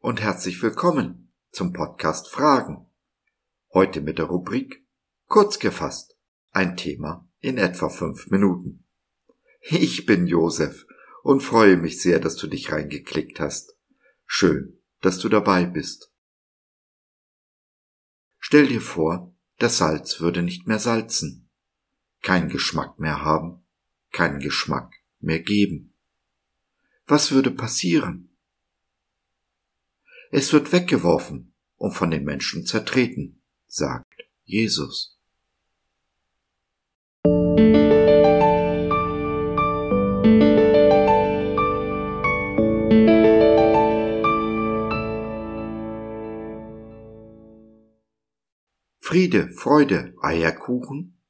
und herzlich willkommen zum Podcast Fragen. Heute mit der Rubrik Kurz gefasst, ein Thema in etwa fünf Minuten. Ich bin Josef und freue mich sehr, dass du dich reingeklickt hast. Schön, dass du dabei bist. Stell dir vor, das Salz würde nicht mehr salzen, kein Geschmack mehr haben, keinen Geschmack mehr geben. Was würde passieren? Es wird weggeworfen und von den Menschen zertreten, sagt Jesus. Friede, Freude, Eierkuchen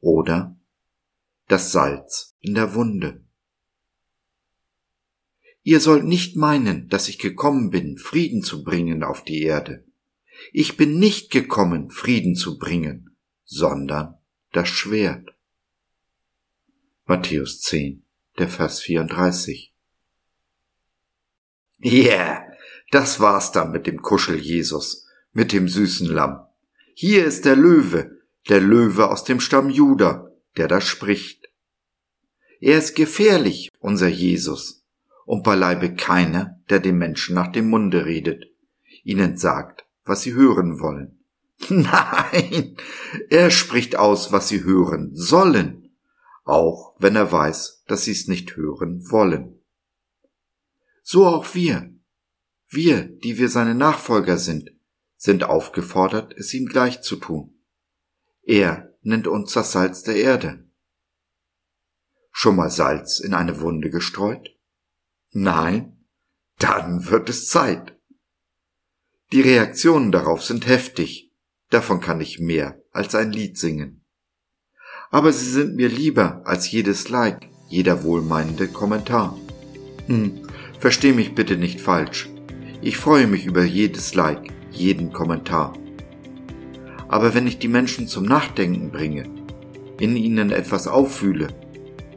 oder das Salz in der Wunde. Ihr sollt nicht meinen, dass ich gekommen bin, Frieden zu bringen auf die Erde. Ich bin nicht gekommen, Frieden zu bringen, sondern das Schwert. Matthäus 10, der Vers 34. Yeah, das war's dann mit dem Kuschel Jesus, mit dem süßen Lamm. Hier ist der Löwe, der Löwe aus dem Stamm Juda, der da spricht. Er ist gefährlich, unser Jesus und beileibe keiner, der den Menschen nach dem Munde redet, ihnen sagt, was sie hören wollen. Nein, er spricht aus, was sie hören sollen, auch wenn er weiß, dass sie es nicht hören wollen. So auch wir. Wir, die wir seine Nachfolger sind, sind aufgefordert, es ihm gleich zu tun. Er nennt uns das Salz der Erde. Schon mal Salz in eine Wunde gestreut? Nein, dann wird es Zeit. Die Reaktionen darauf sind heftig, davon kann ich mehr als ein Lied singen. Aber sie sind mir lieber als jedes Like, jeder wohlmeinende Kommentar. Hm, versteh mich bitte nicht falsch. Ich freue mich über jedes Like, jeden Kommentar. Aber wenn ich die Menschen zum Nachdenken bringe, in ihnen etwas auffühle,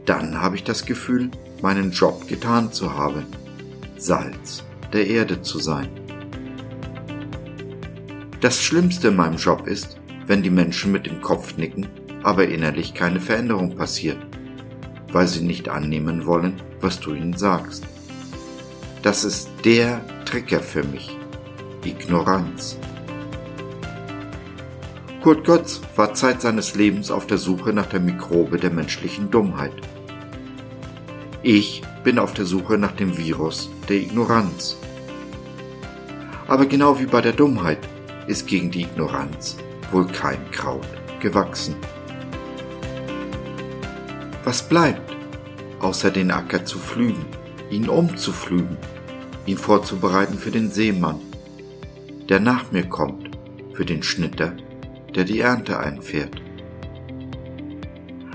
dann habe ich das Gefühl, meinen Job getan zu haben, Salz der Erde zu sein. Das Schlimmste in meinem Job ist, wenn die Menschen mit dem Kopf nicken, aber innerlich keine Veränderung passiert, weil sie nicht annehmen wollen, was du ihnen sagst. Das ist der Trigger für mich. Ignoranz. Kurt Götz war Zeit seines Lebens auf der Suche nach der Mikrobe der menschlichen Dummheit. Ich bin auf der Suche nach dem Virus der Ignoranz. Aber genau wie bei der Dummheit ist gegen die Ignoranz wohl kein Kraut gewachsen. Was bleibt, außer den Acker zu pflügen, ihn umzupflügen, ihn vorzubereiten für den Seemann, der nach mir kommt, für den Schnitter, der die Ernte einfährt.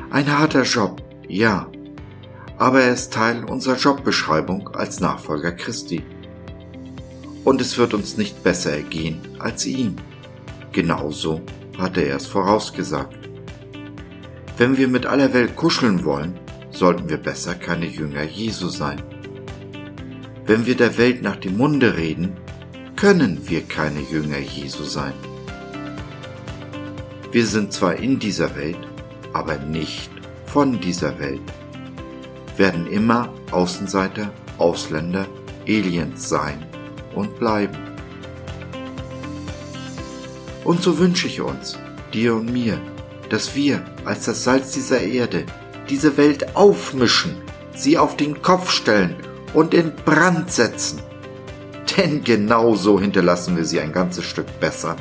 Ein harter Job, ja, aber er ist Teil unserer Jobbeschreibung als Nachfolger Christi. Und es wird uns nicht besser ergehen als ihm. Genauso hatte er es vorausgesagt. Wenn wir mit aller Welt kuscheln wollen, sollten wir besser keine Jünger Jesu sein. Wenn wir der Welt nach dem Munde reden, können wir keine Jünger Jesu sein. Wir sind zwar in dieser Welt, aber nicht von dieser Welt werden immer Außenseiter, Ausländer, Aliens sein und bleiben. Und so wünsche ich uns, dir und mir, dass wir als das Salz dieser Erde diese Welt aufmischen, sie auf den Kopf stellen und in Brand setzen. Denn genau so hinterlassen wir sie ein ganzes Stück besser,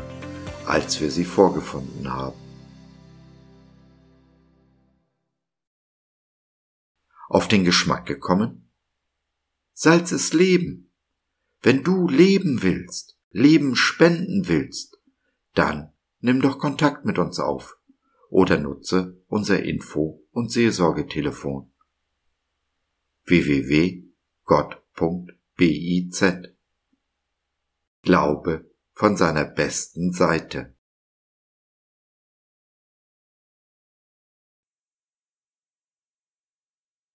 als wir sie vorgefunden haben. Auf den Geschmack gekommen? Salz ist Leben. Wenn du leben willst, Leben spenden willst, dann nimm doch Kontakt mit uns auf oder nutze unser Info- und Seelsorgetelefon www.gott.biz Glaube von seiner besten Seite.